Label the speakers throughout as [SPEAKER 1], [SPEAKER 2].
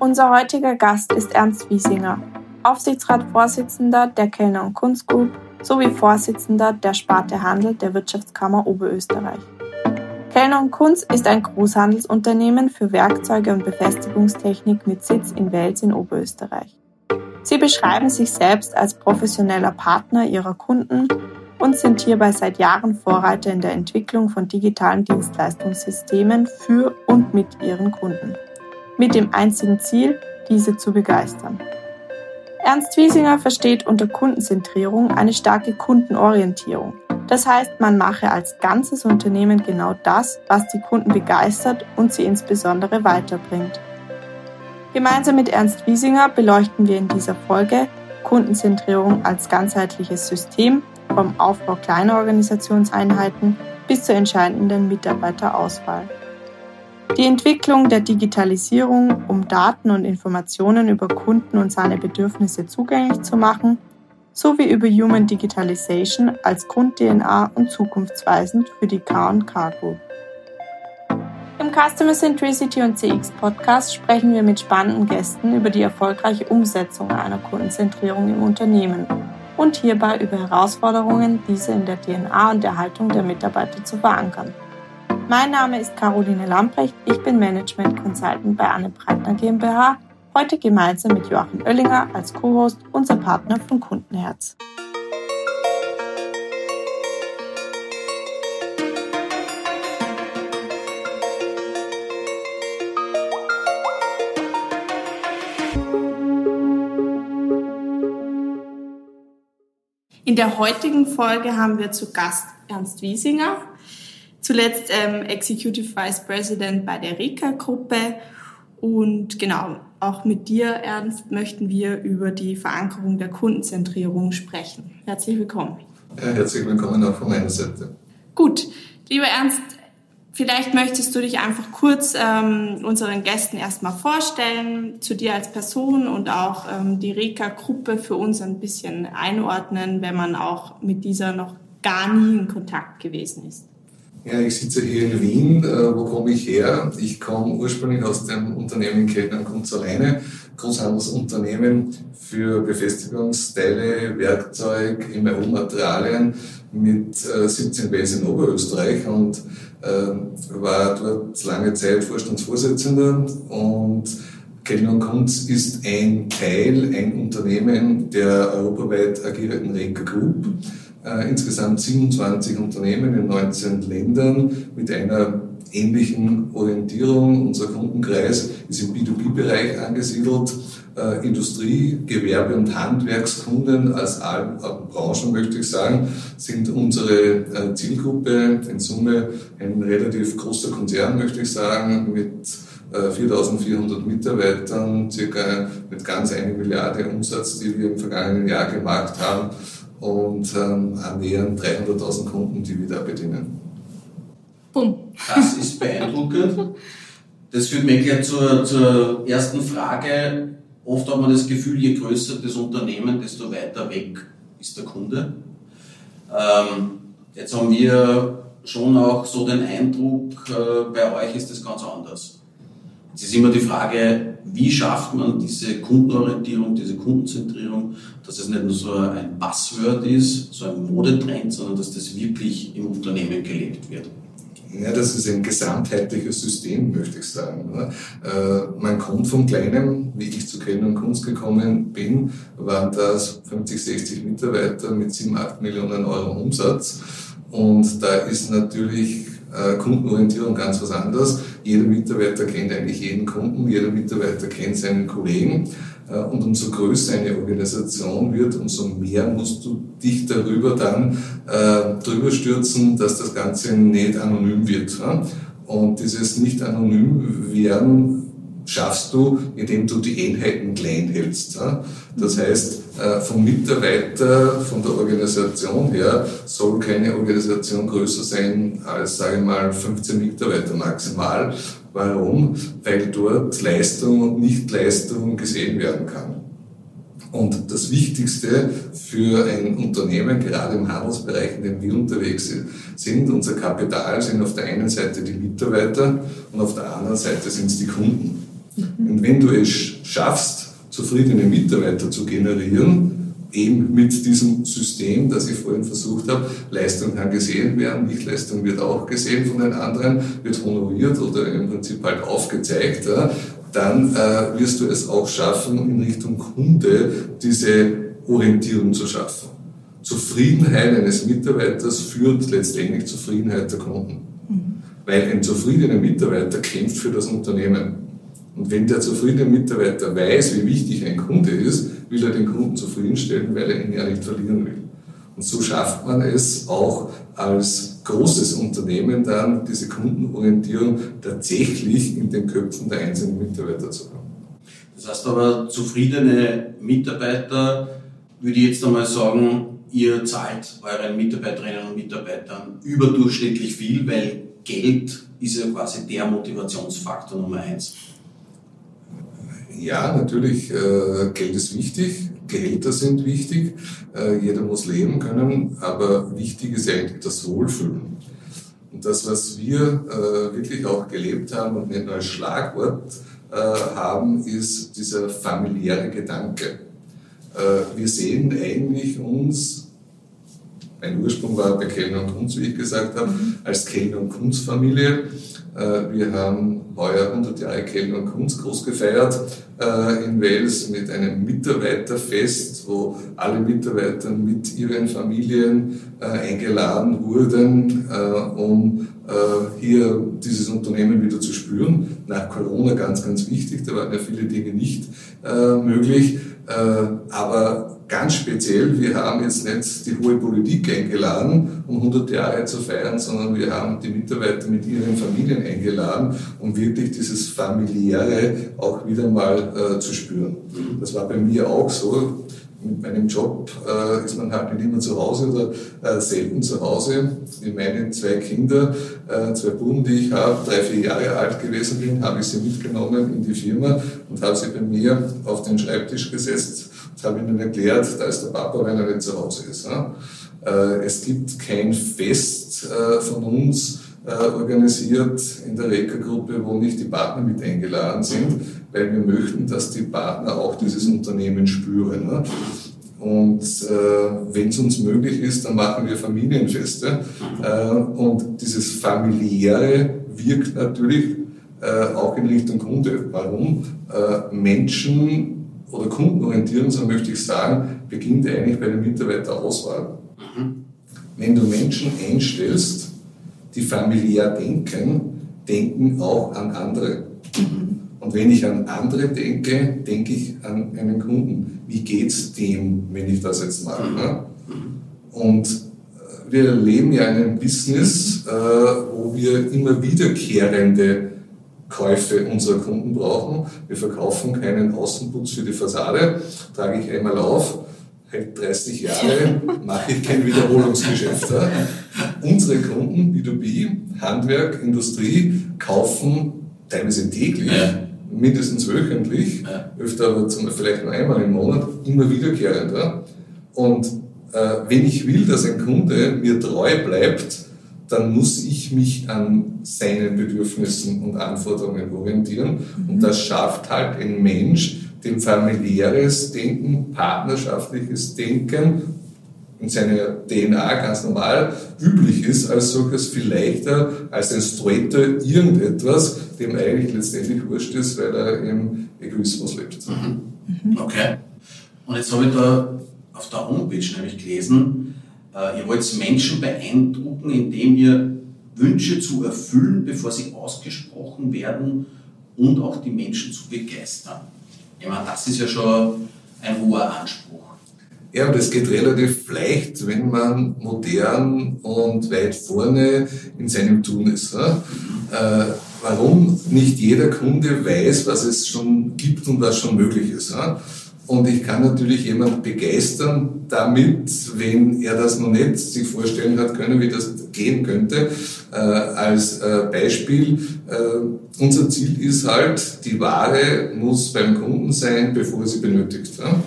[SPEAKER 1] Unser heutiger Gast ist Ernst Wiesinger, Aufsichtsratsvorsitzender der Kellner und Kunst Group sowie Vorsitzender der Sparte Handel der Wirtschaftskammer Oberösterreich. Kellner und Kunz ist ein Großhandelsunternehmen für Werkzeuge und Befestigungstechnik mit Sitz in Wels in Oberösterreich. Sie beschreiben sich selbst als professioneller Partner ihrer Kunden und sind hierbei seit Jahren Vorreiter in der Entwicklung von digitalen Dienstleistungssystemen für und mit ihren Kunden. Mit dem einzigen Ziel, diese zu begeistern. Ernst Wiesinger versteht unter Kundenzentrierung eine starke Kundenorientierung. Das heißt, man mache als ganzes Unternehmen genau das, was die Kunden begeistert und sie insbesondere weiterbringt. Gemeinsam mit Ernst Wiesinger beleuchten wir in dieser Folge Kundenzentrierung als ganzheitliches System vom Aufbau kleiner Organisationseinheiten bis zur entscheidenden Mitarbeiterauswahl. Die Entwicklung der Digitalisierung, um Daten und Informationen über Kunden und seine Bedürfnisse zugänglich zu machen, sowie über Human Digitalization als Grund-DNA und zukunftsweisend für die K&K Group. Im Customer Centricity und CX Podcast sprechen wir mit spannenden Gästen über die erfolgreiche Umsetzung einer Kundenzentrierung im Unternehmen und hierbei über Herausforderungen, diese in der DNA und der Haltung der Mitarbeiter zu verankern. Mein Name ist Caroline Lamprecht, ich bin Management Consultant bei Anne Breitner GmbH, heute gemeinsam mit Joachim Oellinger als Co-Host unser Partner von Kundenherz. In der heutigen Folge haben wir zu Gast Ernst Wiesinger, zuletzt ähm, Executive Vice President bei der Rika-Gruppe. Und genau, auch mit dir, Ernst, möchten wir über die Verankerung der Kundenzentrierung sprechen. Herzlich willkommen.
[SPEAKER 2] Ja, herzlich willkommen auch von meiner Seite.
[SPEAKER 1] Gut, lieber Ernst, Vielleicht möchtest du dich einfach kurz ähm, unseren Gästen erstmal vorstellen, zu dir als Person und auch ähm, die Reka-Gruppe für uns ein bisschen einordnen, wenn man auch mit dieser noch gar nie in Kontakt gewesen ist.
[SPEAKER 2] Ja, ich sitze hier in Wien. Äh, wo komme ich her? Ich komme ursprünglich aus dem Unternehmen Kellner Kunz alleine, Großhandelsunternehmen für Befestigungsteile, Werkzeug, MRU-Materialien mit 17 äh, Base in Oberösterreich und äh, war dort lange Zeit Vorstandsvorsitzender und Kellner Kunz ist ein Teil, ein Unternehmen der europaweit agierenden Reka Group. Äh, insgesamt 27 Unternehmen in 19 Ländern mit einer ähnlichen Orientierung. Unser Kundenkreis ist im B2B-Bereich angesiedelt. Äh, Industrie, Gewerbe und Handwerkskunden als allen Branchen, möchte ich sagen, sind unsere äh, Zielgruppe. In Summe ein relativ großer Konzern, möchte ich sagen, mit 4.400 äh, Mitarbeitern, circa mit ganz eine Milliarde Umsatz, die wir im vergangenen Jahr gemacht haben und ähm, annähernd 300.000 Kunden, die wir da bedienen.
[SPEAKER 3] Bumm. Das ist beeindruckend. Das führt mich gleich zur, zur ersten Frage. Oft hat man das Gefühl, je größer das Unternehmen, desto weiter weg ist der Kunde. Ähm, jetzt haben wir schon auch so den Eindruck, äh, bei euch ist das ganz anders. Jetzt ist immer die Frage, wie schafft man diese Kundenorientierung, diese Kundenzentrierung, dass es nicht nur so ein Buzzword ist, so ein Modetrend, sondern dass das wirklich im Unternehmen gelebt wird.
[SPEAKER 2] Ja, das ist ein gesamtheitliches System, möchte ich sagen. Äh, man kommt vom Kleinen, wie ich zu Kellner und Kunst gekommen bin, waren das 50, 60 Mitarbeiter mit 7, 8 Millionen Euro Umsatz. Und da ist natürlich Kundenorientierung ganz was anderes. Jeder Mitarbeiter kennt eigentlich jeden Kunden, jeder Mitarbeiter kennt seinen Kollegen. Äh, und umso größer eine Organisation wird, umso mehr musst du dich darüber dann äh, drüber stürzen, dass das Ganze nicht anonym wird. Ja? Und dieses nicht anonym werden schaffst du, indem du die Einheiten klein hältst. Ja? Das heißt, äh, vom Mitarbeiter, von der Organisation her, soll keine Organisation größer sein als, sage ich mal, 15 Mitarbeiter maximal. Warum? Weil dort Leistung und Nichtleistung gesehen werden kann. Und das Wichtigste für ein Unternehmen, gerade im Handelsbereich, in dem wir unterwegs sind, unser Kapital sind auf der einen Seite die Mitarbeiter und auf der anderen Seite sind es die Kunden. Mhm. Und wenn du es schaffst, zufriedene Mitarbeiter zu generieren, eben mit diesem System, das ich vorhin versucht habe, Leistung kann gesehen werden, Nichtleistung wird auch gesehen von den anderen, wird honoriert oder im Prinzip halt aufgezeigt, dann äh, wirst du es auch schaffen, in Richtung Kunde diese Orientierung zu schaffen. Zufriedenheit eines Mitarbeiters führt letztendlich Zufriedenheit der Kunden. Mhm. Weil ein zufriedener Mitarbeiter kämpft für das Unternehmen. Und wenn der zufriedene Mitarbeiter weiß, wie wichtig ein Kunde ist, will er den Kunden zufriedenstellen, weil er ihn ja nicht verlieren will. Und so schafft man es auch als großes Unternehmen dann, diese Kundenorientierung tatsächlich in den Köpfen der einzelnen Mitarbeiter zu haben.
[SPEAKER 3] Das heißt aber, zufriedene Mitarbeiter, würde ich jetzt einmal sagen, ihr zahlt euren Mitarbeiterinnen und Mitarbeitern überdurchschnittlich viel, weil Geld ist ja quasi der Motivationsfaktor Nummer eins.
[SPEAKER 2] Ja, natürlich, äh, Geld ist wichtig, Gehälter sind wichtig, äh, jeder muss leben können, aber wichtig ist eigentlich das Wohlfühlen. Und das, was wir äh, wirklich auch gelebt haben und ein neues Schlagwort äh, haben, ist dieser familiäre Gedanke. Äh, wir sehen eigentlich uns, mein Ursprung war bei Kellner und Kunz, wie ich gesagt habe, mhm. als Kellner und Kunz-Familie. Äh, wir haben 100 Jahre Kellner und Kunst groß gefeiert äh, in Wales mit einem Mitarbeiterfest, wo alle Mitarbeiter mit ihren Familien äh, eingeladen wurden, um hier dieses Unternehmen wieder zu spüren. Nach Corona ganz, ganz wichtig, da waren ja viele Dinge nicht möglich. Aber ganz speziell, wir haben jetzt nicht die hohe Politik eingeladen, um 100 Jahre zu feiern, sondern wir haben die Mitarbeiter mit ihren Familien eingeladen, um wirklich dieses familiäre auch wieder mal äh, zu spüren. Das war bei mir auch so. Mit meinem Job äh, ist man halt nicht immer zu Hause oder äh, selten zu Hause. Wie meine zwei Kinder, äh, zwei Buben, die ich habe, drei, vier Jahre alt gewesen bin, habe ich sie mitgenommen in die Firma und habe sie bei mir auf den Schreibtisch gesetzt das habe ich ihnen erklärt, da ist der Papa, wenn er nicht zu Hause ist. Äh, es gibt kein Fest äh, von uns äh, organisiert in der Reka-Gruppe, wo nicht die Partner mit eingeladen sind, weil wir möchten, dass die Partner auch dieses Unternehmen spüren. Und äh, wenn es uns möglich ist, dann machen wir Familienfeste. Äh, und dieses familiäre wirkt natürlich äh, auch in Richtung Kunde. Warum? Menschen oder kundenorientieren, so möchte ich sagen, beginnt eigentlich bei der Mitarbeiterauswahl. Mhm. Wenn du Menschen einstellst, die familiär denken, denken auch an andere. Mhm. Und wenn ich an andere denke, denke ich an einen Kunden. Wie geht's dem, wenn ich das jetzt mache? Ne? Und äh, wir leben ja in einem Business, äh, wo wir immer wiederkehrende Käufe unserer Kunden brauchen. Wir verkaufen keinen Außenputz für die Fassade, trage ich einmal auf, hält 30 Jahre, mache ich kein Wiederholungsgeschäft. Unsere Kunden, B2B, Handwerk, Industrie, kaufen teilweise täglich, ja. mindestens wöchentlich, ja. öfter aber zum, vielleicht nur einmal im Monat, immer wiederkehrend. Und äh, wenn ich will, dass ein Kunde mir treu bleibt, dann muss ich mich an seinen Bedürfnissen und Anforderungen orientieren. Mhm. Und das schafft halt ein Mensch, dem familiäres Denken, partnerschaftliches Denken in seiner DNA ganz normal üblich ist, als solches viel leichter als ein straighter irgendetwas, dem eigentlich letztendlich wurscht ist, weil er im Egoismus lebt.
[SPEAKER 3] Mhm. Okay. Und jetzt habe ich da auf der Homepage nämlich gelesen, ihr wollt Menschen beeindrucken, indem ihr Wünsche zu erfüllen, bevor sie ausgesprochen werden und auch die Menschen zu begeistern. Ich meine, das ist ja schon ein hoher Anspruch.
[SPEAKER 2] Ja, und es geht relativ leicht, wenn man modern und weit vorne in seinem Tun ist. Äh, warum nicht jeder Kunde weiß, was es schon gibt und was schon möglich ist. Und ich kann natürlich jemand begeistern damit, wenn er das noch nicht sich vorstellen hat können, wie das gehen könnte. Äh, als äh, Beispiel, äh, unser Ziel ist halt, die Ware muss beim Kunden sein, bevor sie benötigt. Ja?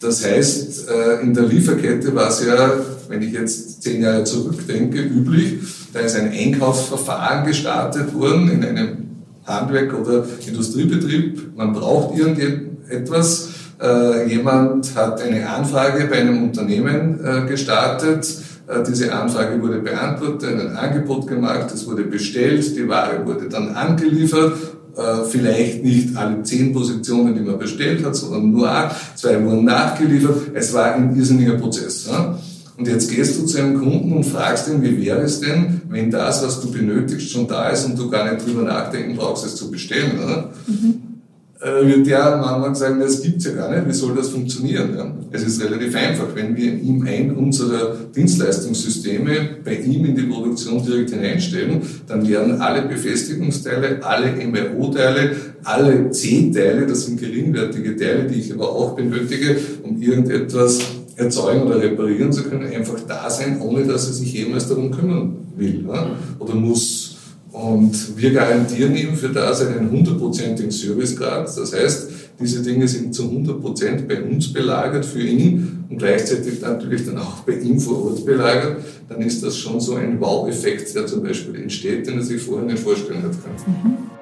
[SPEAKER 2] Das heißt, äh, in der Lieferkette war es ja, wenn ich jetzt zehn Jahre zurückdenke, üblich, da ist ein Einkaufsverfahren gestartet worden in einem Handwerk oder Industriebetrieb, man braucht irgendetwas. Äh, jemand hat eine Anfrage bei einem Unternehmen äh, gestartet, äh, diese Anfrage wurde beantwortet, ein Angebot gemacht, es wurde bestellt, die Ware wurde dann angeliefert äh, vielleicht nicht alle zehn Positionen, die man bestellt hat, sondern nur acht, zwei wurden nachgeliefert. Es war ein irrsinniger Prozess. Und jetzt gehst du zu einem Kunden und fragst ihn, wie wäre es denn, wenn das, was du benötigst, schon da ist und du gar nicht drüber nachdenken brauchst, es zu bestellen. Mhm äh, wird der manchmal sagen, das gibt's ja gar nicht, wie soll das funktionieren? Ja? Es ist relativ einfach, wenn wir ihm ein unserer Dienstleistungssysteme bei ihm in die Produktion direkt hineinstellen, dann werden alle Befestigungsteile, alle MRO-Teile, alle C-Teile, das sind geringwertige Teile, die ich aber auch benötige, um irgendetwas erzeugen oder reparieren zu können, einfach da sein, ohne dass er sich jemals darum kümmern will ja? oder muss. Und wir garantieren ihm für das einen hundertprozentigen Servicegrad. Das heißt, diese Dinge sind zu 100% bei uns belagert für ihn und gleichzeitig natürlich dann auch bei ihm vor Ort belagert. Dann ist das schon so ein Wow-Effekt, der zum Beispiel entsteht, den er sich vorher nicht vorstellen hat können. Mhm.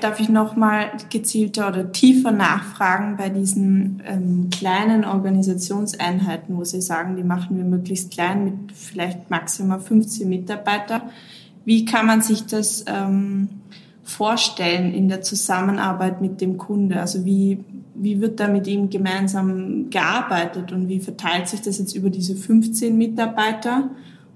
[SPEAKER 1] Darf ich nochmal gezielter oder tiefer nachfragen bei diesen ähm, kleinen Organisationseinheiten, wo Sie sagen, die machen wir möglichst klein mit vielleicht maximal 15 Mitarbeiter. Wie kann man sich das ähm, vorstellen in der Zusammenarbeit mit dem Kunde? Also wie, wie wird da mit ihm gemeinsam gearbeitet und wie verteilt sich das jetzt über diese 15 Mitarbeiter?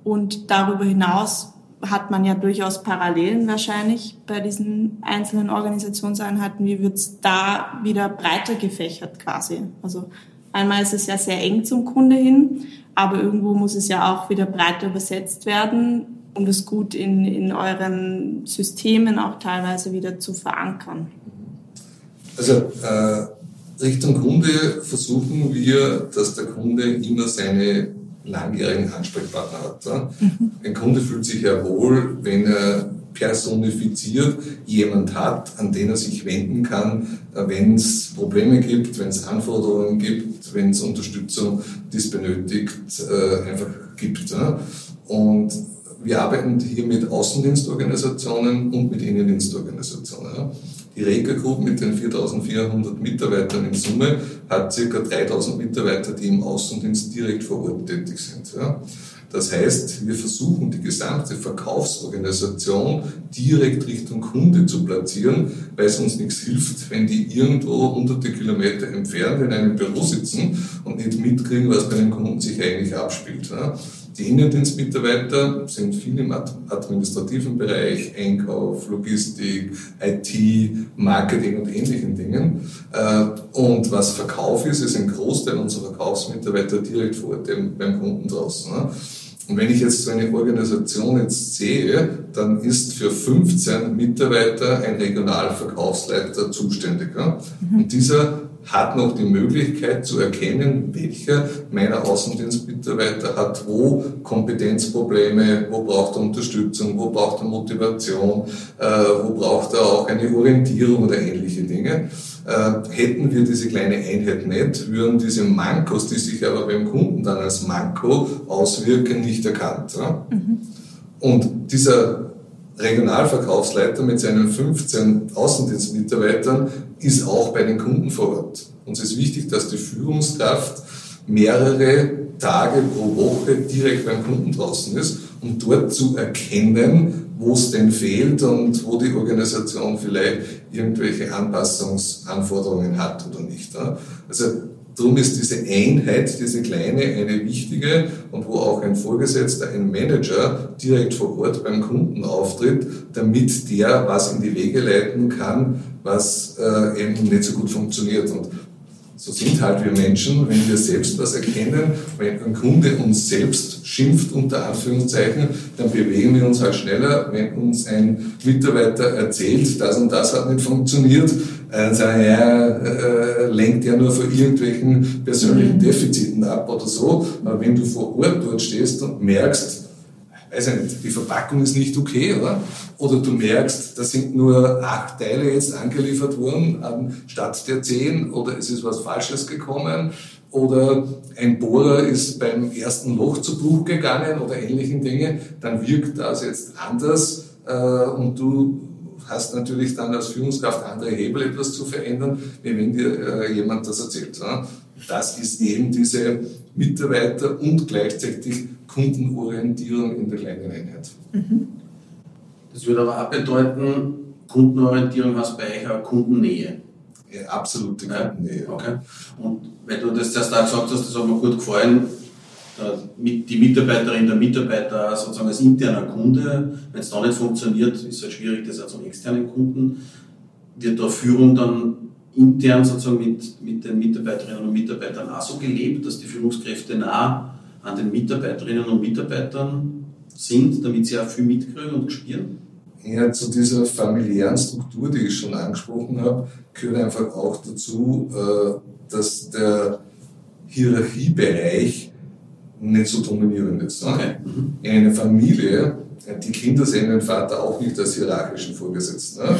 [SPEAKER 1] Und darüber hinaus, hat man ja durchaus Parallelen wahrscheinlich bei diesen einzelnen Organisationseinheiten. Wie wird es da wieder breiter gefächert quasi? Also einmal ist es ja sehr eng zum Kunde hin, aber irgendwo muss es ja auch wieder breiter übersetzt werden, um das gut in, in euren Systemen auch teilweise wieder zu verankern.
[SPEAKER 2] Also äh, Richtung Kunde versuchen wir, dass der Kunde immer seine langjährigen Ansprechpartner hat. Mhm. Ein Kunde fühlt sich ja wohl, wenn er personifiziert jemand hat, an den er sich wenden kann, wenn es Probleme gibt, wenn es Anforderungen gibt, wenn es Unterstützung, die es benötigt, äh, einfach gibt. Und wir arbeiten hier mit Außendienstorganisationen und mit Innendienstorganisationen. Die Rega Group mit den 4400 Mitarbeitern in Summe hat ca. 3000 Mitarbeiter, die im Außendienst direkt vor Ort tätig sind. Das heißt, wir versuchen die gesamte Verkaufsorganisation direkt Richtung Kunde zu platzieren, weil es uns nichts hilft, wenn die irgendwo hunderte Kilometer entfernt in einem Büro sitzen und nicht mitkriegen, was bei den Kunden sich eigentlich abspielt. Die Innendienstmitarbeiter sind viel im administrativen Bereich, Einkauf, Logistik, IT, Marketing und ähnlichen Dingen. Äh, und was Verkauf ist, ist ein Großteil unserer Verkaufsmitarbeiter direkt vor Ort beim Kunden draußen. Und wenn ich jetzt so eine Organisation jetzt sehe, dann ist für 15 Mitarbeiter ein Regionalverkaufsleiter zuständig. Und dieser hat noch die Möglichkeit zu erkennen, welcher meiner Außendienstmitarbeiter hat wo Kompetenzprobleme, wo braucht er Unterstützung, wo braucht er Motivation, äh, wo braucht er auch eine Orientierung oder ähnliche Dinge. Äh, hätten wir diese kleine Einheit nicht, würden diese Mankos, die sich aber beim Kunden dann als Manko auswirken, nicht erkannt. Ja? Mhm. Und dieser Regionalverkaufsleiter mit seinen 15 Außendienstmitarbeitern ist auch bei den Kunden vor Ort. Uns ist wichtig, dass die Führungskraft mehrere Tage pro Woche direkt beim Kunden draußen ist, um dort zu erkennen, wo es denn fehlt und wo die Organisation vielleicht irgendwelche Anpassungsanforderungen hat oder nicht. Also darum ist diese Einheit, diese kleine, eine wichtige und wo auch ein Vorgesetzter, ein Manager direkt vor Ort beim Kunden auftritt, damit der was in die Wege leiten kann, was äh, eben nicht so gut funktioniert. Und so sind halt wir Menschen, wenn wir selbst was erkennen, wenn ein Kunde uns selbst schimpft, unter Anführungszeichen, dann bewegen wir uns halt schneller. Wenn uns ein Mitarbeiter erzählt, das und das hat nicht funktioniert, dann sagen ja, äh, lenkt ja nur von irgendwelchen persönlichen mhm. Defiziten ab oder so. Aber wenn du vor Ort dort stehst und merkst, weiß ich nicht, die Verpackung ist nicht okay, oder? Oder du merkst, da sind nur acht Teile jetzt angeliefert worden anstatt der zehn, oder es ist was Falsches gekommen, oder ein Bohrer ist beim ersten Loch zu Bruch gegangen oder ähnlichen Dinge, dann wirkt das jetzt anders äh, und du hast natürlich dann als Führungskraft andere Hebel, etwas zu verändern, wie wenn dir äh, jemand das erzählt. Ja? Das ist eben diese Mitarbeiter- und gleichzeitig Kundenorientierung in der kleinen Einheit. Mhm.
[SPEAKER 3] Das würde aber auch bedeuten, Kundenorientierung heißt bei euch auch Kundennähe.
[SPEAKER 2] Ja, absolute Kundennähe.
[SPEAKER 3] Okay. Und weil du das zuerst auch gesagt hast, das hat mir gut gefallen, die Mitarbeiterin, der Mitarbeiter sozusagen als interner Kunde, wenn es da nicht funktioniert, ist es halt schwierig, das auch zum externen Kunden, wird da Führung dann intern sozusagen mit, mit den Mitarbeiterinnen und Mitarbeitern auch so gelebt, dass die Führungskräfte nah an den Mitarbeiterinnen und Mitarbeitern sind, damit sie auch viel mitkriegen und spüren?
[SPEAKER 2] Ja, zu dieser familiären Struktur, die ich schon angesprochen habe, gehört einfach auch dazu, äh, dass der Hierarchiebereich nicht so dominierend ist.
[SPEAKER 3] Okay.
[SPEAKER 2] In einer Familie die Kinder sehen den Vater auch nicht als hierarchischen Vorgesetzten. Ne?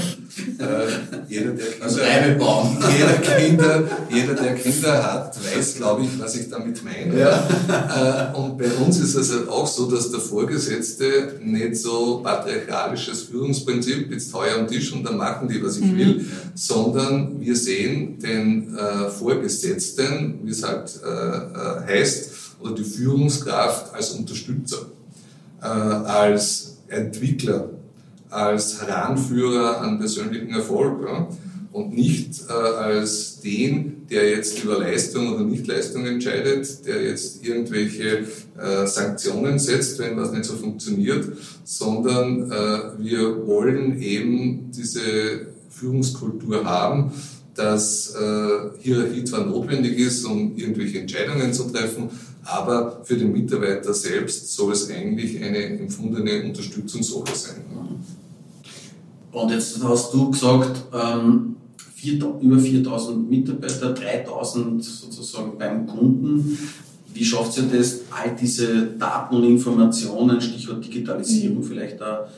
[SPEAKER 3] äh, jeder, der Kinder, also jeder,
[SPEAKER 2] Kinder, jeder, der Kinder hat, weiß, glaube ich, was ich damit meine. Ja. Äh, und bei uns ist es halt auch so, dass der Vorgesetzte nicht so patriarchalisches Führungsprinzip, jetzt heuer am Tisch und dann machen die, was ich mhm. will, sondern wir sehen den äh, Vorgesetzten, wie es halt äh, äh, heißt, oder die Führungskraft als Unterstützer äh, als Entwickler, als Heranführer an persönlichen Erfolg ja? und nicht äh, als den, der jetzt über Leistung oder Nichtleistung entscheidet, der jetzt irgendwelche äh, Sanktionen setzt, wenn was nicht so funktioniert, sondern äh, wir wollen eben diese Führungskultur haben, dass äh, Hierarchie zwar notwendig ist, um irgendwelche Entscheidungen zu treffen, aber für den Mitarbeiter selbst soll es eigentlich eine empfundene Unterstützungsrolle sein.
[SPEAKER 3] Und jetzt hast du gesagt, ähm, vier, über 4000 Mitarbeiter, 3000 sozusagen beim Kunden. Wie schafft ihr das, all diese Daten und Informationen, Stichwort Digitalisierung, mhm. vielleicht da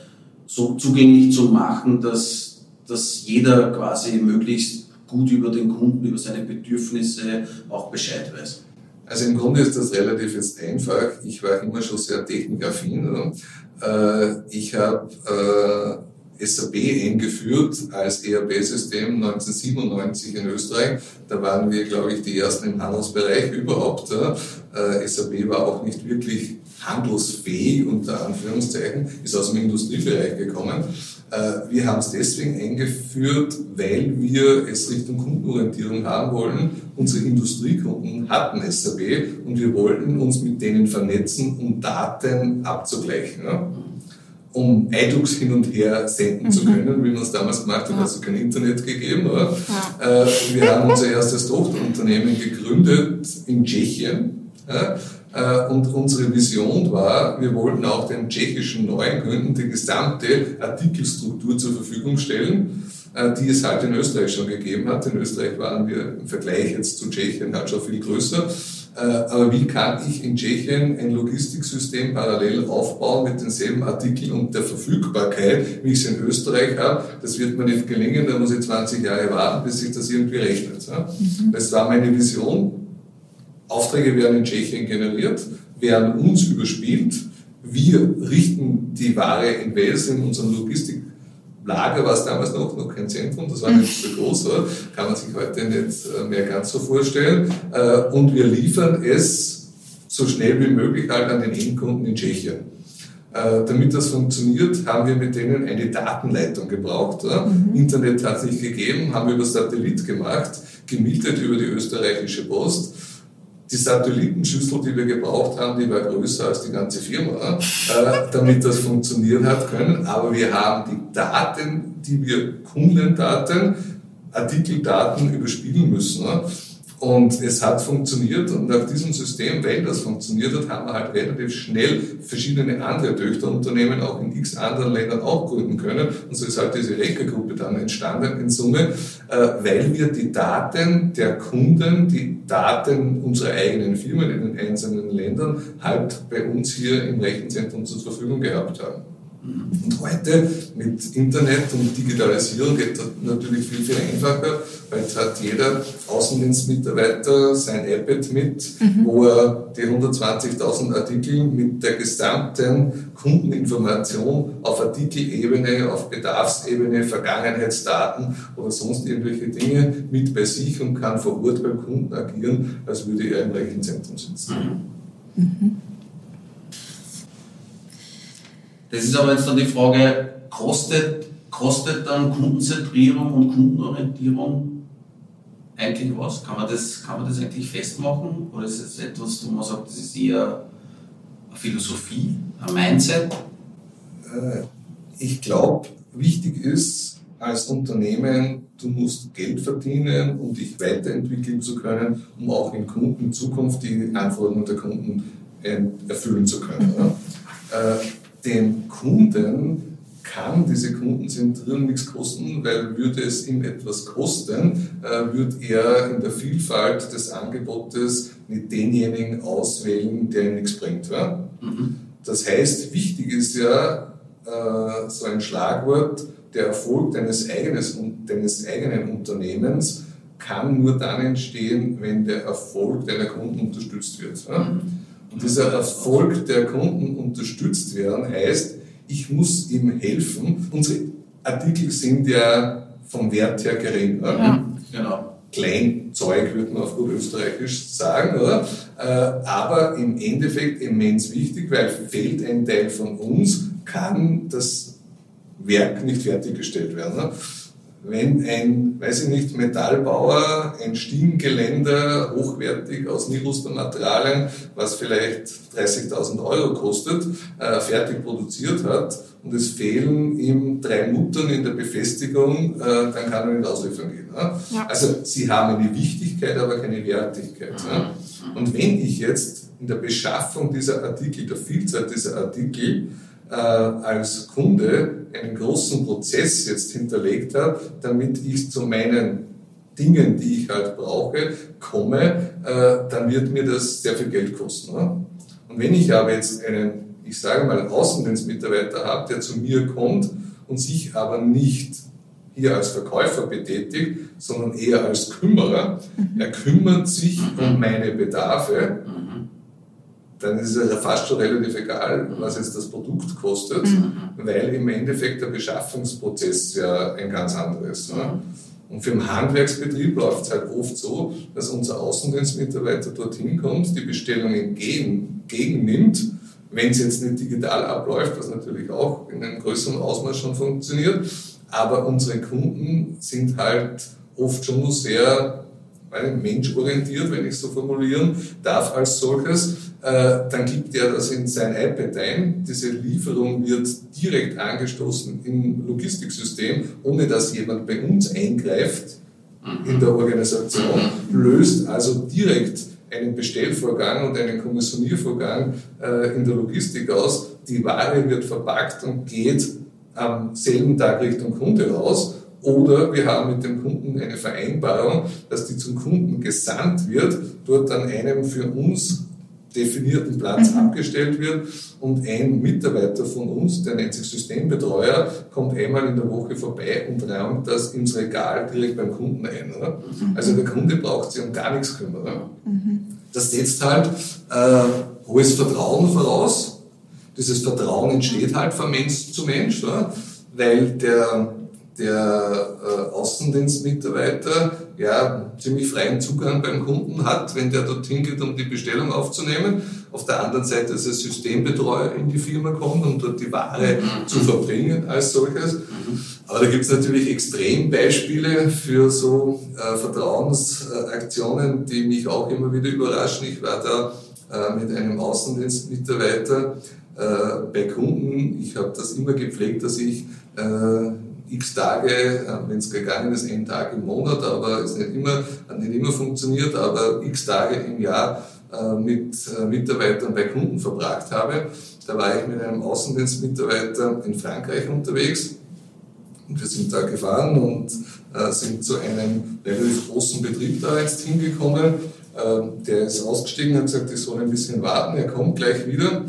[SPEAKER 3] so zugänglich zu machen, dass, dass jeder quasi möglichst gut über den Kunden, über seine Bedürfnisse auch Bescheid weiß?
[SPEAKER 2] Also im Grunde ist das relativ jetzt einfach. Ich war immer schon sehr technikaffin. Äh, ich habe äh, SAP eingeführt als ERP-System 1997 in Österreich. Da waren wir, glaube ich, die ersten im Handelsbereich überhaupt. Äh, SAP war auch nicht wirklich handelsfähig, unter Anführungszeichen, ist aus dem Industriebereich gekommen. Äh, wir haben es deswegen eingeführt, weil wir es Richtung Kundenorientierung haben wollen. Unsere Industriekunden hatten SAP und wir wollten uns mit denen vernetzen, um Daten abzugleichen. Um iDux hin und her senden mhm. zu können, wie man es damals gemacht hat, ja. also kein Internet gegeben. Ja. Äh, wir haben unser erstes Tochterunternehmen gegründet in Tschechien. Äh, und unsere Vision war, wir wollten auch den tschechischen neuen Kunden die gesamte Artikelstruktur zur Verfügung stellen, äh, die es halt in Österreich schon gegeben hat. In Österreich waren wir im Vergleich jetzt zu Tschechien halt schon viel größer. Äh, aber wie kann ich in Tschechien ein Logistiksystem parallel aufbauen mit denselben Artikeln und der Verfügbarkeit, wie ich es in Österreich habe? Das wird mir nicht gelingen, da muss ich 20 Jahre warten, bis sich das irgendwie rechnet. Mhm. Das war meine Vision Aufträge werden in Tschechien generiert, werden uns überspielt. Wir richten die Ware in Wales in unserem Logistiklager, war es damals noch, noch kein Zentrum, das war nicht so groß, oder? kann man sich heute nicht äh, mehr ganz so vorstellen. Äh, und wir liefern es so schnell wie möglich halt an den Endkunden in Tschechien. Äh, damit das funktioniert, haben wir mit denen eine Datenleitung gebraucht. Mhm. Internet hat es nicht gegeben, haben wir über Satellit gemacht, gemietet über die österreichische Post die Satellitenschüssel, die wir gebraucht haben, die war größer als die ganze Firma, äh, damit das funktionieren hat können. Aber wir haben die Daten, die wir Kundendaten, Artikeldaten überspielen müssen. Ne? Und es hat funktioniert und nach diesem System, weil das funktioniert hat, haben wir halt relativ schnell verschiedene andere Töchterunternehmen auch in x anderen Ländern auch gründen können. Und so ist halt diese Reka-Gruppe dann entstanden in Summe, äh, weil wir die Daten der Kunden, die Daten unserer eigenen Firmen in den einzelnen Ländern halt bei uns hier im Rechenzentrum zur Verfügung gehabt haben. Und heute mit Internet und Digitalisierung geht das natürlich viel, viel einfacher, weil jetzt hat jeder Außendienstmitarbeiter sein iPad mit, mhm. wo er die 120.000 Artikel mit der gesamten Kundeninformation auf Artikelebene, auf Bedarfsebene, Vergangenheitsdaten oder sonst irgendwelche Dinge mit bei sich und kann vor Ort beim Kunden agieren, als würde er im Rechenzentrum sitzen. Mhm.
[SPEAKER 3] Das ist aber jetzt dann die Frage, kostet, kostet dann Kundenzentrierung und Kundenorientierung eigentlich was? Kann man das, kann man das eigentlich festmachen? Oder ist es etwas, wo man sagt, das ist eher eine Philosophie, ein Mindset?
[SPEAKER 2] Äh, ich glaube, wichtig ist als Unternehmen, du musst Geld verdienen, um dich weiterentwickeln zu können, um auch in, Kunden, in Zukunft die Anforderungen der Kunden erfüllen zu können. Den Kunden kann diese Kundenzentrierung nichts kosten, weil würde es ihm etwas kosten, äh, würde er in der Vielfalt des Angebotes nicht denjenigen auswählen, der ihm nichts bringt. Ja? Mhm. Das heißt, wichtig ist ja äh, so ein Schlagwort, der Erfolg deines, eigenes, deines eigenen Unternehmens kann nur dann entstehen, wenn der Erfolg deiner Kunden unterstützt wird. Ja? Mhm. Und dieser Erfolg der Kunden unterstützt werden heißt, ich muss ihm helfen. Unsere Artikel sind ja vom Wert her gering. Oder? Ja. Genau. Kleinzeug würde man auf gut österreichisch sagen, oder? Äh, aber im Endeffekt immens wichtig, weil fehlt ein Teil von uns, kann das Werk nicht fertiggestellt werden wenn ein, weiß ich nicht, Metallbauer ein Stiengeländer hochwertig aus Nirostermaterialien, was vielleicht 30.000 Euro kostet, äh, fertig produziert hat und es fehlen ihm drei Muttern in der Befestigung, äh, dann kann er nicht ausliefern gehen. Ja? Ja. Also sie haben eine Wichtigkeit, aber keine Wertigkeit. Ja? Und wenn ich jetzt in der Beschaffung dieser Artikel, der Vielzahl dieser Artikel, äh, als Kunde einen großen Prozess jetzt hinterlegt habe, damit ich zu meinen Dingen, die ich halt brauche, komme, äh, dann wird mir das sehr viel Geld kosten. Und wenn ich aber jetzt einen, ich sage mal, Außendienstmitarbeiter habe, der zu mir kommt und sich aber nicht hier als Verkäufer betätigt, sondern eher als Kümmerer. Mhm. Er kümmert sich um meine Bedarfe dann ist es ja fast schon relativ egal, was jetzt das Produkt kostet, mhm. weil im Endeffekt der Beschaffungsprozess ja ein ganz anderes. ist. Ne? Und für den Handwerksbetrieb läuft es halt oft so, dass unser Außendienstmitarbeiter dorthin kommt, die Bestellung entgegennimmt, wenn es jetzt nicht digital abläuft, was natürlich auch in einem größeren Ausmaß schon funktioniert. Aber unsere Kunden sind halt oft schon sehr menschorientiert, wenn ich es so formulieren darf, als solches. Äh, dann gibt er das in sein iPad ein. Diese Lieferung wird direkt angestoßen im Logistiksystem, ohne dass jemand bei uns eingreift in der Organisation, löst also direkt einen Bestellvorgang und einen Kommissioniervorgang äh, in der Logistik aus. Die Ware wird verpackt und geht am selben Tag Richtung Kunde raus. Oder wir haben mit dem Kunden eine Vereinbarung, dass die zum Kunden gesandt wird, dort an einem für uns definierten Platz mhm. abgestellt wird und ein Mitarbeiter von uns, der nennt sich Systembetreuer, kommt einmal in der Woche vorbei und räumt das ins Regal direkt beim Kunden ein. Mhm. Also der Kunde braucht sich um gar nichts kümmern. Mhm. Das setzt halt äh, hohes Vertrauen voraus. Dieses Vertrauen entsteht halt von Mensch zu Mensch, oder? weil der der äh, Außendienstmitarbeiter ja ziemlich freien Zugang beim Kunden hat, wenn der dorthin geht, um die Bestellung aufzunehmen. Auf der anderen Seite ist es Systembetreuer in die Firma kommt, um dort die Ware mhm. zu verbringen als solches. Mhm. Aber da gibt es natürlich Extrembeispiele für so äh, Vertrauensaktionen, die mich auch immer wieder überraschen. Ich war da äh, mit einem Außendienstmitarbeiter äh, bei Kunden. Ich habe das immer gepflegt, dass ich äh, x Tage, äh, wenn es gegangen ist, ein Tag im Monat, aber es nicht immer, hat nicht immer funktioniert, aber x Tage im Jahr äh, mit äh, Mitarbeitern bei Kunden verbracht habe. Da war ich mit einem Außendienstmitarbeiter in Frankreich unterwegs und wir sind da gefahren und sind zu einem relativ großen Betrieb da jetzt hingekommen. Äh, der ist ausgestiegen, hat gesagt, ich soll ein bisschen warten, er kommt gleich wieder.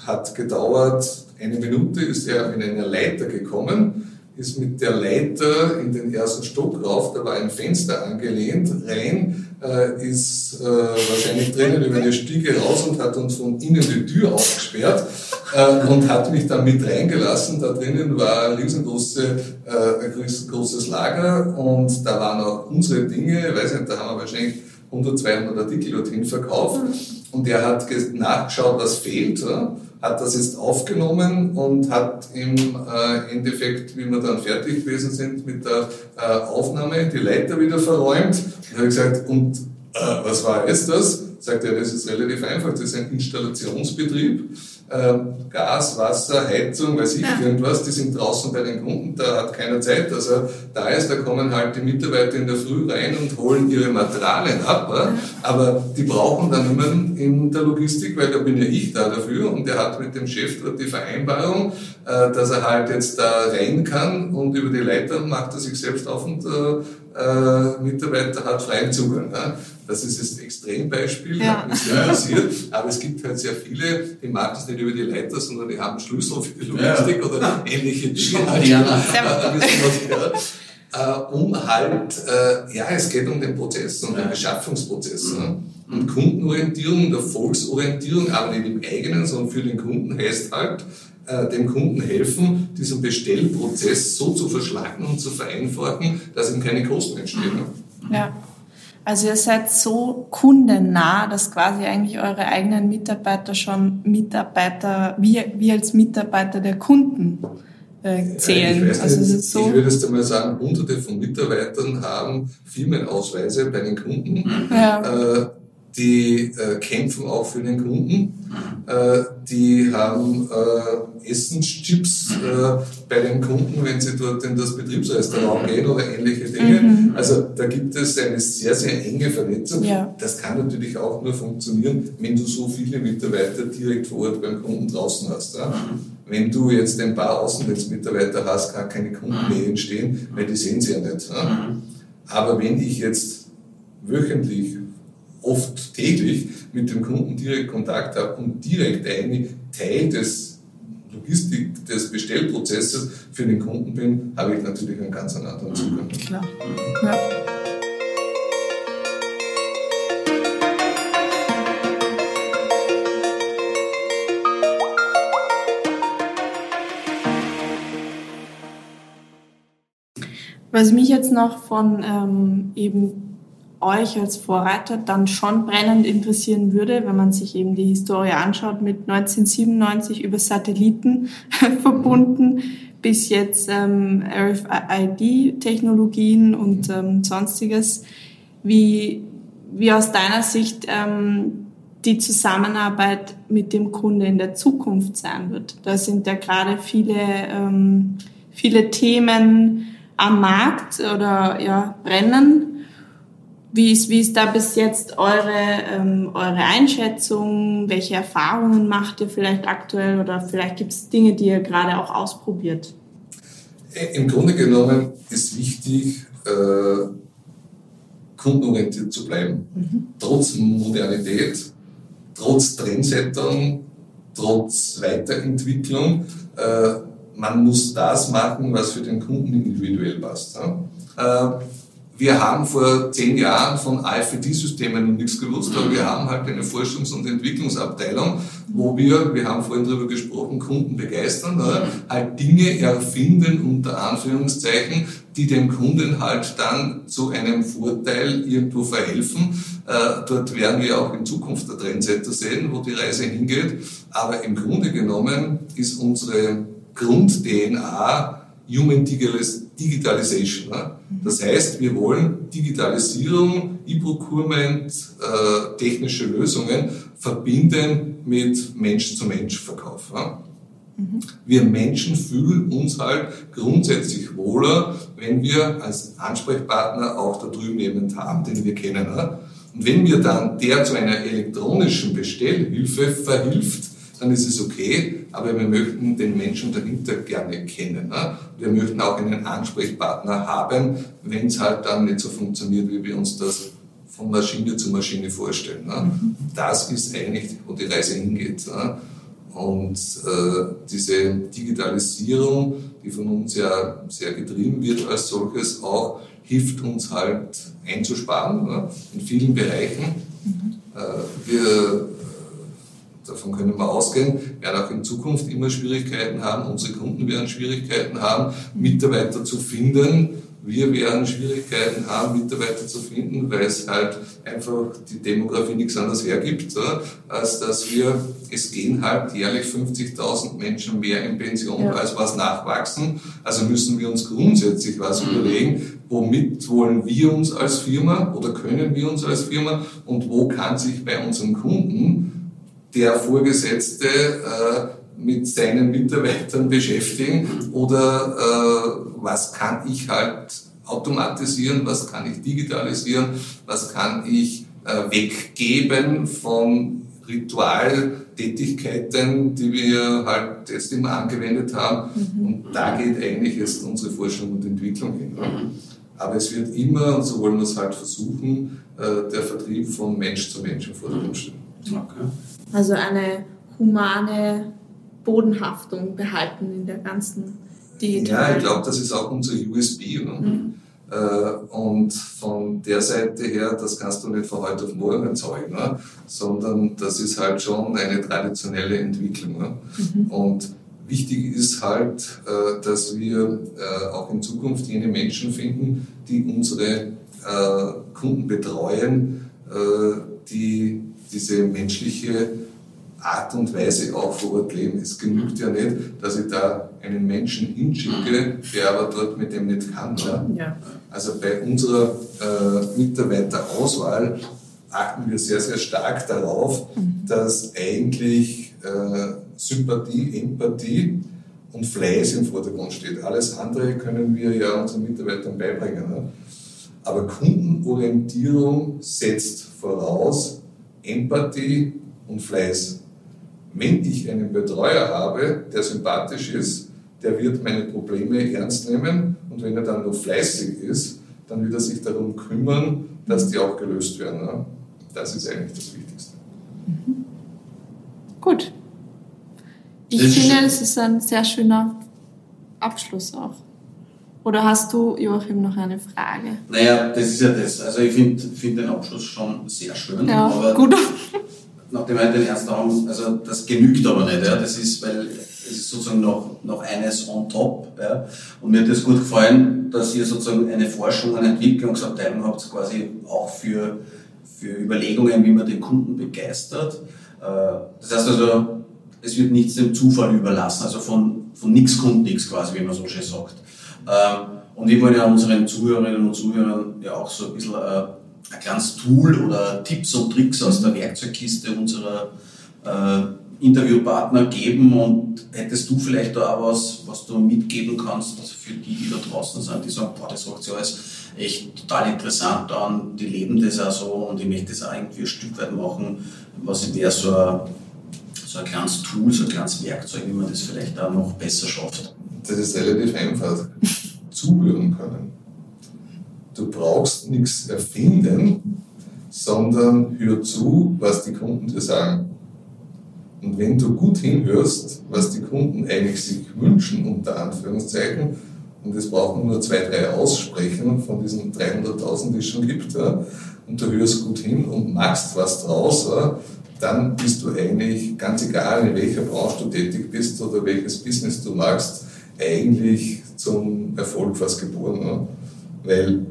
[SPEAKER 2] Hat gedauert eine Minute, ist er in eine Leiter gekommen ist mit der Leiter in den ersten Stock rauf, da war ein Fenster angelehnt, rein, äh, ist äh, wahrscheinlich drinnen über eine Stiege raus und hat uns von innen die Tür aufgesperrt äh, und hat mich dann mit reingelassen. Da drinnen war ein riesengroße, äh, ein riesengroßes Lager und da waren auch unsere Dinge, weiß nicht, da haben wir wahrscheinlich 100, 200 Artikel dorthin verkauft und er hat nachgeschaut, was fehlt. Ja? Hat das jetzt aufgenommen und hat im äh, Endeffekt, wie wir dann fertig gewesen sind mit der äh, Aufnahme, die Leiter wieder verräumt. Und habe gesagt, und äh, was war jetzt das? Sagt er, das ist relativ einfach, das ist ein Installationsbetrieb. Ähm, Gas, Wasser, Heizung, weiß ich, irgendwas, die sind draußen bei den Kunden, da hat keiner Zeit, dass er da ist, da kommen halt die Mitarbeiter in der Früh rein und holen ihre Materialien ab, aber die brauchen dann niemanden in der Logistik, weil da bin ja ich da dafür und der hat mit dem Chef dort die Vereinbarung, äh, dass er halt jetzt da rein kann und über die Leiter macht er sich selbst auf und äh, äh, Mitarbeiter hat freien Zugang. Das ist jetzt ein Extrembeispiel, ja. hat mich sehr interessiert. Aber es gibt halt sehr viele, die machen das nicht über die Leiter, sondern die haben Schlüssel für die Logistik ja. oder ähnliche Dinge. Ja. Äh, um halt, äh, ja, es geht um den Prozess, um den Beschaffungsprozess. Ne? Und Kundenorientierung und Erfolgsorientierung, aber nicht im eigenen, sondern für den Kunden heißt halt, äh, dem Kunden helfen, diesen Bestellprozess so zu verschlagen und zu vereinfachen, dass ihm keine Kosten entstehen.
[SPEAKER 1] Ne? Ja. Also ihr seid so kundennah, dass quasi eigentlich eure eigenen Mitarbeiter schon Mitarbeiter, wie, wie als Mitarbeiter der Kunden äh, zählen.
[SPEAKER 2] Ich, also nicht, so ich würde jetzt einmal sagen, hunderte von Mitarbeitern haben Firmenausweise bei den Kunden. Ja. Äh, die äh, kämpfen auch für den Kunden. Äh, die haben äh, Essenschips äh, bei den Kunden, wenn sie dort in das Betriebsrestaurant gehen oder ähnliche Dinge. Mhm. Also da gibt es eine sehr, sehr enge Vernetzung. Ja. Das kann natürlich auch nur funktionieren, wenn du so viele Mitarbeiter direkt vor Ort beim Kunden draußen hast. Ja? Wenn du jetzt ein paar Außendienstmitarbeiter hast, kann keine Kundennähe entstehen, weil die sehen sie ja nicht. Ja? Aber wenn ich jetzt wöchentlich oft täglich mit dem Kunden direkt Kontakt habe und direkt ein Teil des Logistik, des Bestellprozesses für den Kunden bin, habe ich natürlich einen ganz anderen Zugang. Klar. Ja.
[SPEAKER 1] Was mich jetzt noch von ähm, eben euch als Vorreiter dann schon brennend interessieren würde, wenn man sich eben die Historie anschaut, mit 1997 über Satelliten verbunden bis jetzt ähm, RFID-Technologien und ähm, sonstiges, wie, wie aus deiner Sicht ähm, die Zusammenarbeit mit dem Kunde in der Zukunft sein wird. Da sind ja gerade viele, ähm, viele Themen am Markt oder ja, brennen wie ist, wie ist da bis jetzt eure, ähm, eure Einschätzung? Welche Erfahrungen macht ihr vielleicht aktuell oder vielleicht gibt es Dinge, die ihr gerade auch ausprobiert?
[SPEAKER 2] Äh, Im Grunde genommen ist wichtig, äh, kundenorientiert zu bleiben. Mhm. Trotz Modernität, trotz Trendsetzung, trotz Weiterentwicklung. Äh, man muss das machen, was für den Kunden individuell passt. Ja? Äh, wir haben vor zehn Jahren von AFD-Systemen noch nichts gewusst, aber wir haben halt eine Forschungs- und Entwicklungsabteilung, wo wir, wir haben vorhin darüber gesprochen, Kunden begeistern, oder? halt Dinge erfinden, unter Anführungszeichen, die dem Kunden halt dann zu einem Vorteil irgendwo verhelfen. Äh, dort werden wir auch in Zukunft der Trendsetter sehen, wo die Reise hingeht. Aber im Grunde genommen ist unsere Grund-DNA Human Digitalization. Das heißt, wir wollen Digitalisierung, E-Procurement, äh, technische Lösungen verbinden mit Mensch-zu-Mensch-Verkauf. Mhm. Wir Menschen fühlen uns halt grundsätzlich wohler, wenn wir als Ansprechpartner auch da drüben jemanden haben, den wir kennen. Und wenn mir dann der zu einer elektronischen Bestellhilfe verhilft, dann ist es okay, aber wir möchten den Menschen dahinter gerne kennen. Wir möchten auch einen Ansprechpartner haben, wenn es halt dann nicht so funktioniert, wie wir uns das von Maschine zu Maschine vorstellen. Mhm. Das ist eigentlich, wo die Reise hingeht. Und äh, diese Digitalisierung, die von uns ja sehr getrieben wird als solches, auch hilft uns halt einzusparen ne, in vielen Bereichen. Mhm. Äh, wir, davon können wir ausgehen, werden auch in Zukunft immer Schwierigkeiten haben, unsere Kunden werden Schwierigkeiten haben, Mitarbeiter zu finden, wir werden Schwierigkeiten haben, Mitarbeiter zu finden, weil es halt einfach die Demografie nichts anderes hergibt, als dass wir, es gehen halt jährlich 50.000 Menschen mehr in Pension, ja. als was nachwachsen. Also müssen wir uns grundsätzlich was mhm. überlegen, womit wollen wir uns als Firma oder können wir uns als Firma und wo kann sich bei unseren Kunden der Vorgesetzte äh, mit seinen Mitarbeitern beschäftigen oder äh, was kann ich halt automatisieren, was kann ich digitalisieren, was kann ich äh, weggeben von Ritualtätigkeiten, die wir halt jetzt immer angewendet haben. Mhm. Und da geht eigentlich jetzt unsere Forschung und Entwicklung hin. Mhm. Aber es wird immer, und so wollen wir es halt versuchen, äh, der Vertrieb von Mensch zu Mensch im Vordergrund stehen.
[SPEAKER 1] Okay. Also eine humane Bodenhaftung behalten in der ganzen
[SPEAKER 2] Digital. Ja, ich glaube, das ist auch unser USB. Ne? Mhm. Äh, und von der Seite her, das kannst du nicht von heute auf morgen erzeugen, ne? sondern das ist halt schon eine traditionelle Entwicklung. Ne? Mhm. Und wichtig ist halt, äh, dass wir äh, auch in Zukunft jene Menschen finden, die unsere Kunden betreuen, die diese menschliche Art und Weise auch vor Ort leben. Es genügt ja nicht, dass ich da einen Menschen hinschicke, der aber dort mit dem nicht kann. Ja. Also bei unserer äh, Mitarbeiterauswahl achten wir sehr, sehr stark darauf, dass eigentlich äh, Sympathie, Empathie und Fleiß im Vordergrund steht. Alles andere können wir ja unseren Mitarbeitern beibringen. Ne? Aber Kundenorientierung setzt voraus Empathie und Fleiß. Wenn ich einen Betreuer habe, der sympathisch ist, der wird meine Probleme ernst nehmen und wenn er dann noch fleißig ist, dann wird er sich darum kümmern, dass die auch gelöst werden. Das ist eigentlich das Wichtigste. Mhm.
[SPEAKER 1] Gut. Ich finde, es ist ein sehr schöner Abschluss auch. Oder hast du, Joachim, noch eine Frage?
[SPEAKER 3] Naja, das ist ja das. Also ich finde find den Abschluss schon sehr schön.
[SPEAKER 1] Ja, aber gut
[SPEAKER 3] nachdem wir den ernst haben, also das genügt aber nicht. Ja. Das ist, weil es ist sozusagen noch, noch eines on top. Ja. Und mir hat das gut gefallen, dass ihr sozusagen eine Forschung, eine Entwicklungsabteilung habt, quasi auch für, für Überlegungen, wie man den Kunden begeistert. Äh, das heißt also, es wird nichts dem Zufall überlassen, also von, von nichts kommt nichts quasi, wie man so schön sagt. Ähm, und wir wollen ja unseren Zuhörerinnen und Zuhörern ja auch so ein bisschen äh, ein kleines Tool oder Tipps und Tricks aus der Werkzeugkiste unserer äh, Interviewpartner geben und hättest du vielleicht da auch was, was du mitgeben kannst für die, die da draußen sind, die sagen, boah, das macht sich alles echt total interessant an, die leben das auch so und ich möchte das auch irgendwie ein Stück weit machen. Was wäre so ein, so ein kleines Tool, so ein kleines Werkzeug, wie man das vielleicht auch noch besser schafft?
[SPEAKER 2] Das ist relativ einfach. Zuhören können. Du brauchst nichts erfinden, sondern hör zu, was die Kunden dir sagen. Und wenn du gut hinhörst, was die Kunden eigentlich sich wünschen, unter Anführungszeichen, und es brauchen nur zwei, drei Aussprechen von diesen 300.000, die es schon gibt, ja, und du hörst gut hin und machst was draus, ja, dann bist du eigentlich, ganz egal in welcher Branche du tätig bist oder welches Business du machst, eigentlich zum Erfolg fast geboren. Ja. Weil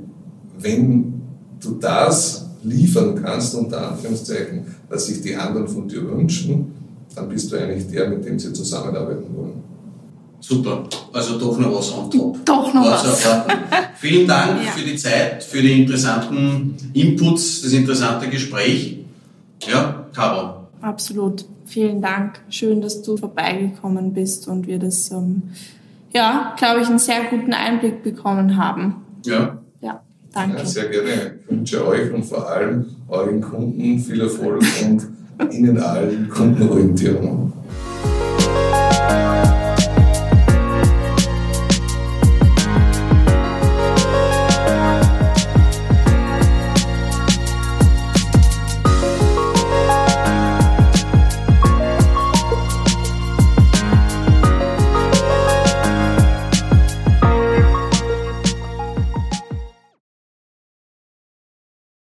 [SPEAKER 2] wenn du das liefern kannst, unter Anführungszeichen, was sich die anderen von dir wünschen, dann bist du eigentlich der, mit dem sie zusammenarbeiten wollen.
[SPEAKER 3] Super, also doch noch was on top.
[SPEAKER 1] Doch noch also, was.
[SPEAKER 3] Vielen Dank ja. für die Zeit, für die interessanten Inputs, das interessante Gespräch. Ja, Caro,
[SPEAKER 1] Absolut. Vielen Dank. Schön, dass du vorbeigekommen bist und wir das, ähm, ja, glaube ich, einen sehr guten Einblick bekommen haben.
[SPEAKER 2] Ja.
[SPEAKER 1] Ja, danke. Ja,
[SPEAKER 2] sehr gerne. Ich wünsche euch und vor allem euren Kunden viel Erfolg und Ihnen allen Kundenorientierung.